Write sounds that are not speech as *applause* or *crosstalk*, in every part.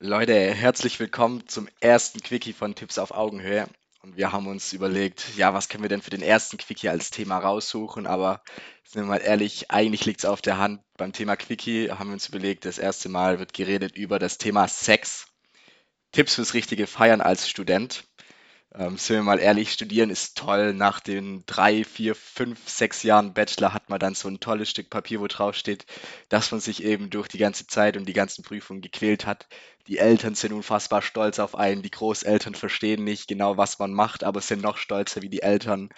Leute, herzlich willkommen zum ersten Quickie von Tipps auf Augenhöhe. Und wir haben uns überlegt, ja, was können wir denn für den ersten Quickie als Thema raussuchen? Aber sind wir mal ehrlich, eigentlich liegt es auf der Hand. Beim Thema Quickie haben wir uns überlegt, das erste Mal wird geredet über das Thema Sex. Tipps fürs richtige Feiern als Student. Ähm, sind wir mal ehrlich, studieren ist toll. Nach den drei, vier, fünf, sechs Jahren Bachelor hat man dann so ein tolles Stück Papier, wo drauf steht, dass man sich eben durch die ganze Zeit und die ganzen Prüfungen gequält hat. Die Eltern sind unfassbar stolz auf einen, die Großeltern verstehen nicht genau, was man macht, aber sind noch stolzer wie die Eltern.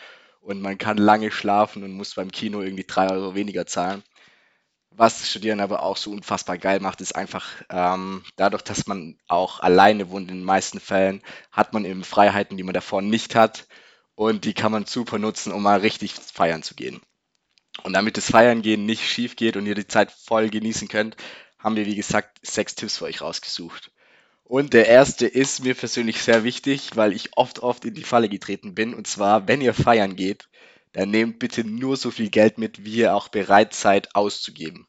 Und man kann lange schlafen und muss beim Kino irgendwie drei Euro weniger zahlen. Was Studieren aber auch so unfassbar geil macht, ist einfach ähm, dadurch, dass man auch alleine wohnt in den meisten Fällen, hat man eben Freiheiten, die man davor nicht hat und die kann man super nutzen, um mal richtig feiern zu gehen. Und damit das Feiern gehen nicht schief geht und ihr die Zeit voll genießen könnt, haben wir, wie gesagt, sechs Tipps für euch rausgesucht. Und der erste ist mir persönlich sehr wichtig, weil ich oft, oft in die Falle getreten bin. Und zwar, wenn ihr feiern geht, dann nehmt bitte nur so viel Geld mit, wie ihr auch bereit seid auszugeben.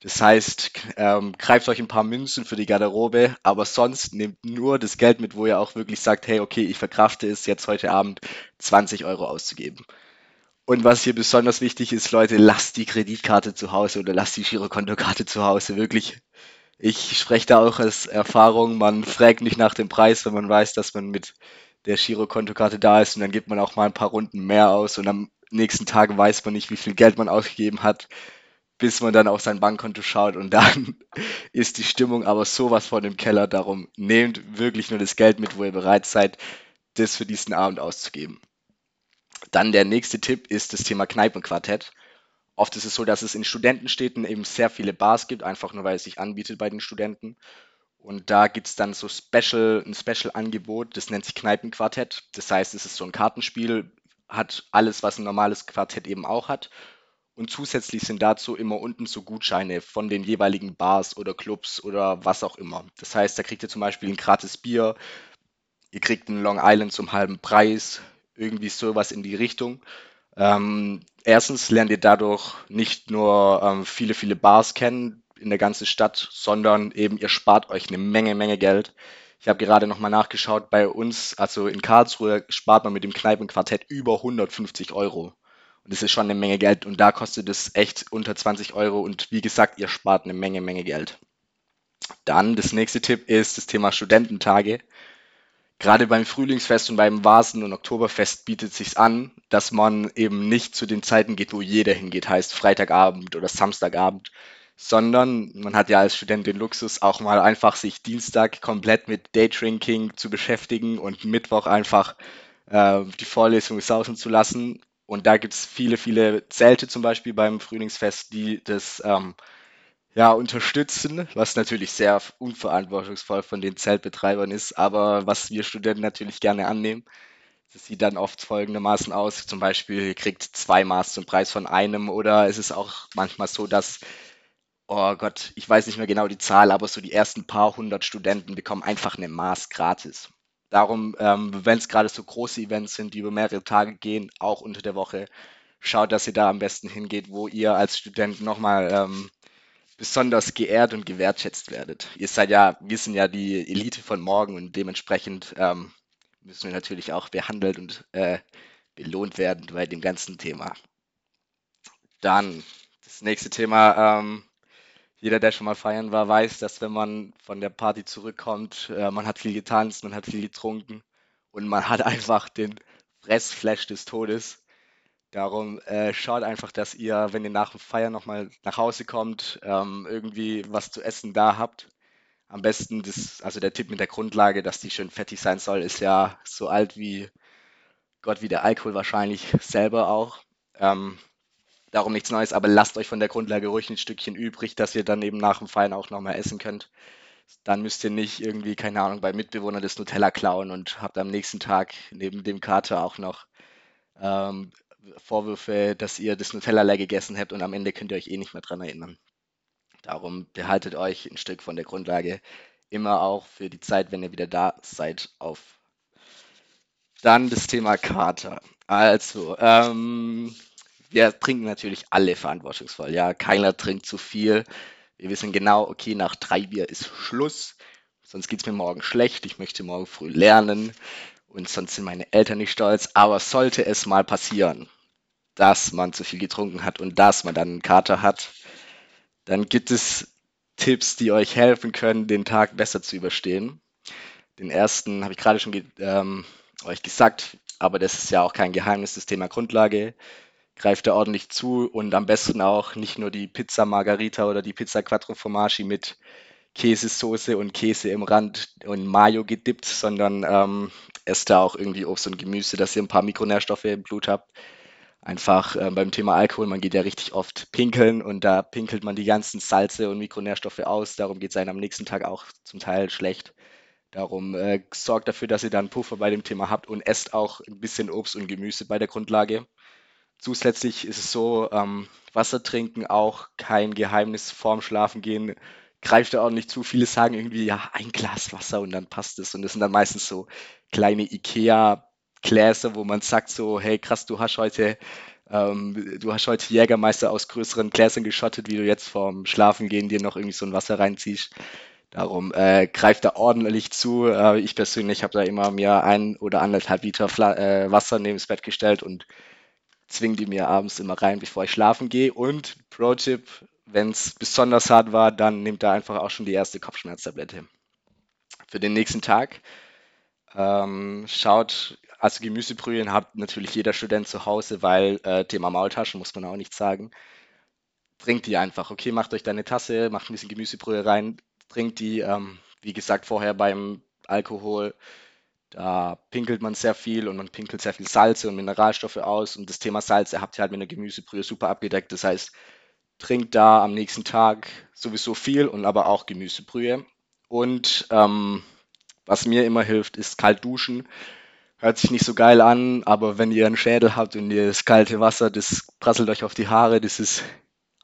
Das heißt, ähm, greift euch ein paar Münzen für die Garderobe, aber sonst nehmt nur das Geld mit, wo ihr auch wirklich sagt, hey, okay, ich verkrafte es jetzt heute Abend 20 Euro auszugeben. Und was hier besonders wichtig ist, Leute, lasst die Kreditkarte zu Hause oder lasst die Girokontokarte zu Hause. Wirklich, ich spreche da auch aus Erfahrung, man fragt nicht nach dem Preis, wenn man weiß, dass man mit der Girokontokarte da ist und dann gibt man auch mal ein paar Runden mehr aus und am nächsten Tag weiß man nicht, wie viel Geld man ausgegeben hat, bis man dann auf sein Bankkonto schaut und *laughs* dann ist die Stimmung aber sowas von im Keller. Darum nehmt wirklich nur das Geld mit, wo ihr bereit seid, das für diesen Abend auszugeben. Dann der nächste Tipp ist das Thema Kneipenquartett. Oft ist es so, dass es in Studentenstädten eben sehr viele Bars gibt, einfach nur weil es sich anbietet bei den Studenten. Und da gibt es dann so Special, ein Special-Angebot, das nennt sich Kneipenquartett. Das heißt, es ist so ein Kartenspiel, hat alles, was ein normales Quartett eben auch hat. Und zusätzlich sind dazu immer unten so Gutscheine von den jeweiligen Bars oder Clubs oder was auch immer. Das heißt, da kriegt ihr zum Beispiel ein gratis Bier, ihr kriegt einen Long Island zum halben Preis, irgendwie sowas in die Richtung. Ähm, erstens lernt ihr dadurch nicht nur ähm, viele, viele Bars kennen, in der ganzen Stadt, sondern eben ihr spart euch eine Menge, Menge Geld. Ich habe gerade nochmal nachgeschaut, bei uns, also in Karlsruhe, spart man mit dem Kneipenquartett über 150 Euro. Und das ist schon eine Menge Geld und da kostet es echt unter 20 Euro und wie gesagt, ihr spart eine Menge, Menge Geld. Dann das nächste Tipp ist das Thema Studententage. Gerade beim Frühlingsfest und beim Vasen- und Oktoberfest bietet es sich an, dass man eben nicht zu den Zeiten geht, wo jeder hingeht, heißt Freitagabend oder Samstagabend, sondern man hat ja als Student den Luxus, auch mal einfach sich Dienstag komplett mit Daydrinking zu beschäftigen und Mittwoch einfach äh, die Vorlesung sausen zu lassen. Und da gibt es viele, viele Zelte zum Beispiel beim Frühlingsfest, die das ähm, ja, unterstützen, was natürlich sehr unverantwortungsvoll von den Zeltbetreibern ist, aber was wir Studenten natürlich gerne annehmen. Das sieht dann oft folgendermaßen aus, zum Beispiel, ihr kriegt zwei Maß zum Preis von einem oder es ist auch manchmal so, dass Oh Gott, ich weiß nicht mehr genau die Zahl, aber so die ersten paar hundert Studenten bekommen einfach eine Maß gratis. Darum, ähm, wenn es gerade so große Events sind, die über mehrere Tage gehen, auch unter der Woche, schaut, dass ihr da am besten hingeht, wo ihr als Student nochmal ähm, besonders geehrt und gewertschätzt werdet. Ihr seid ja, wir sind ja die Elite von morgen und dementsprechend ähm, müssen wir natürlich auch behandelt und äh, belohnt werden bei dem ganzen Thema. Dann das nächste Thema, ähm, jeder, der schon mal feiern war, weiß, dass wenn man von der Party zurückkommt, äh, man hat viel getanzt, man hat viel getrunken und man hat einfach den Fressflash des Todes. Darum äh, schaut einfach, dass ihr, wenn ihr nach dem Feiern nochmal nach Hause kommt, ähm, irgendwie was zu essen da habt. Am besten, das, also der Tipp mit der Grundlage, dass die schön fettig sein soll, ist ja so alt wie Gott, wie der Alkohol wahrscheinlich selber auch. Ähm, darum nichts Neues, aber lasst euch von der Grundlage ruhig ein Stückchen übrig, dass ihr dann eben nach dem Feiern auch nochmal essen könnt. Dann müsst ihr nicht irgendwie, keine Ahnung, bei Mitbewohnern das Nutella klauen und habt am nächsten Tag neben dem Kater auch noch ähm, Vorwürfe, dass ihr das Nutella leer gegessen habt und am Ende könnt ihr euch eh nicht mehr dran erinnern. Darum behaltet euch ein Stück von der Grundlage immer auch für die Zeit, wenn ihr wieder da seid, auf. Dann das Thema Kater. Also, ähm, wir trinken natürlich alle verantwortungsvoll. Ja, keiner trinkt zu viel. Wir wissen genau, okay, nach drei Bier ist Schluss. sonst geht es mir morgen schlecht, ich möchte morgen früh lernen und sonst sind meine Eltern nicht stolz. Aber sollte es mal passieren, dass man zu viel getrunken hat und dass man dann einen Kater hat, dann gibt es Tipps, die euch helfen können, den Tag besser zu überstehen. Den ersten habe ich gerade schon ge ähm, euch gesagt, aber das ist ja auch kein Geheimnis, das Thema Grundlage. Greift da ordentlich zu und am besten auch nicht nur die Pizza Margarita oder die Pizza Quattro Formaggi mit Käsesoße und Käse im Rand und Mayo gedippt, sondern ähm, esst da auch irgendwie Obst und Gemüse, dass ihr ein paar Mikronährstoffe im Blut habt. Einfach äh, beim Thema Alkohol, man geht ja richtig oft pinkeln und da pinkelt man die ganzen Salze und Mikronährstoffe aus. Darum geht es einem am nächsten Tag auch zum Teil schlecht. Darum äh, sorgt dafür, dass ihr dann Puffer bei dem Thema habt und esst auch ein bisschen Obst und Gemüse bei der Grundlage. Zusätzlich ist es so, ähm, Wasser trinken auch kein Geheimnis vorm Schlafen gehen. Greift da auch nicht zu. Viele sagen irgendwie, ja, ein Glas Wasser und dann passt es. Und das sind dann meistens so kleine Ikea-Gläser, wo man sagt so, hey krass, du hast heute, ähm, du hast heute Jägermeister aus größeren Gläsern geschottet, wie du jetzt vorm Schlafengehen dir noch irgendwie so ein Wasser reinziehst. Darum äh, greift da ordentlich zu. Äh, ich persönlich habe da immer mir ein oder anderthalb Liter Fla äh, Wasser neben das Bett gestellt und zwinge die mir abends immer rein, bevor ich schlafen gehe. Und Pro-Tipp, wenn es besonders hart war, dann nehmt da einfach auch schon die erste Kopfschmerztablette. Für den nächsten Tag ähm, schaut, also Gemüsebrühe hat natürlich jeder Student zu Hause, weil äh, Thema Maultaschen muss man auch nicht sagen. Trinkt die einfach, okay, macht euch da eine Tasse, macht ein bisschen Gemüsebrühe rein, trinkt die, ähm, wie gesagt, vorher beim Alkohol. Da pinkelt man sehr viel und man pinkelt sehr viel Salze und Mineralstoffe aus. Und das Thema Salze habt ihr halt mit einer Gemüsebrühe super abgedeckt. Das heißt, trinkt da am nächsten Tag sowieso viel und aber auch Gemüsebrühe. Und ähm, was mir immer hilft, ist kalt duschen. Hört sich nicht so geil an, aber wenn ihr einen Schädel habt und ihr das kalte Wasser, das prasselt euch auf die Haare, das ist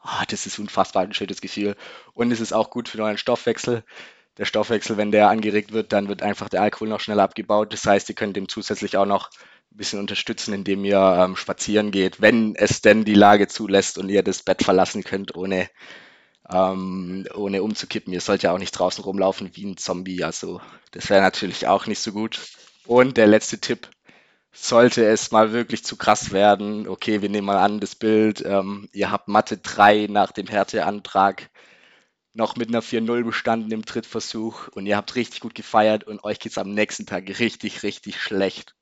Ah, das ist unfassbar ein schönes Gefühl. Und es ist auch gut für euren Stoffwechsel. Der Stoffwechsel, wenn der angeregt wird, dann wird einfach der Alkohol noch schneller abgebaut. Das heißt, ihr könnt dem zusätzlich auch noch ein bisschen unterstützen, indem ihr ähm, spazieren geht, wenn es denn die Lage zulässt und ihr das Bett verlassen könnt, ohne, ähm, ohne umzukippen. Ihr sollt ja auch nicht draußen rumlaufen wie ein Zombie. Also das wäre natürlich auch nicht so gut. Und der letzte Tipp, sollte es mal wirklich zu krass werden, okay, wir nehmen mal an, das Bild, ähm, ihr habt Mathe 3 nach dem Härteantrag noch mit einer 4-0 bestanden im Trittversuch und ihr habt richtig gut gefeiert und euch geht es am nächsten Tag richtig, richtig schlecht.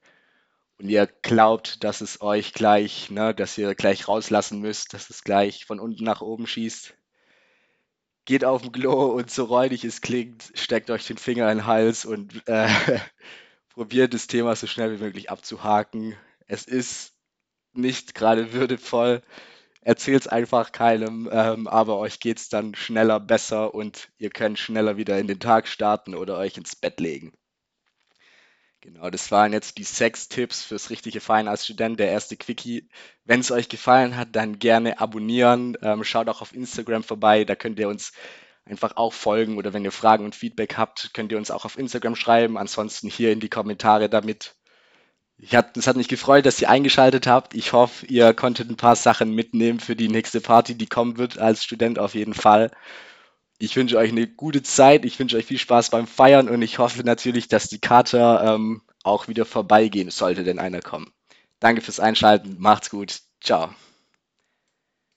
Und ihr glaubt, dass es euch gleich, ne, dass ihr gleich rauslassen müsst, dass es gleich von unten nach oben schießt. Geht auf den Klo und so räudig es klingt, steckt euch den Finger in den Hals und äh, *laughs* probiert das Thema so schnell wie möglich abzuhaken. Es ist nicht gerade würdevoll. Erzählt es einfach keinem, ähm, aber euch geht es dann schneller besser und ihr könnt schneller wieder in den Tag starten oder euch ins Bett legen. Genau, das waren jetzt die sechs Tipps fürs richtige Feiern als Student, der erste Quickie. Wenn es euch gefallen hat, dann gerne abonnieren. Ähm, schaut auch auf Instagram vorbei, da könnt ihr uns einfach auch folgen oder wenn ihr Fragen und Feedback habt, könnt ihr uns auch auf Instagram schreiben. Ansonsten hier in die Kommentare damit. Ich hat, es hat mich gefreut, dass ihr eingeschaltet habt. Ich hoffe, ihr konntet ein paar Sachen mitnehmen für die nächste Party, die kommen wird als Student auf jeden Fall. Ich wünsche euch eine gute Zeit. Ich wünsche euch viel Spaß beim Feiern und ich hoffe natürlich, dass die Kater ähm, auch wieder vorbeigehen sollte, denn einer kommen. Danke fürs Einschalten. Macht's gut. Ciao.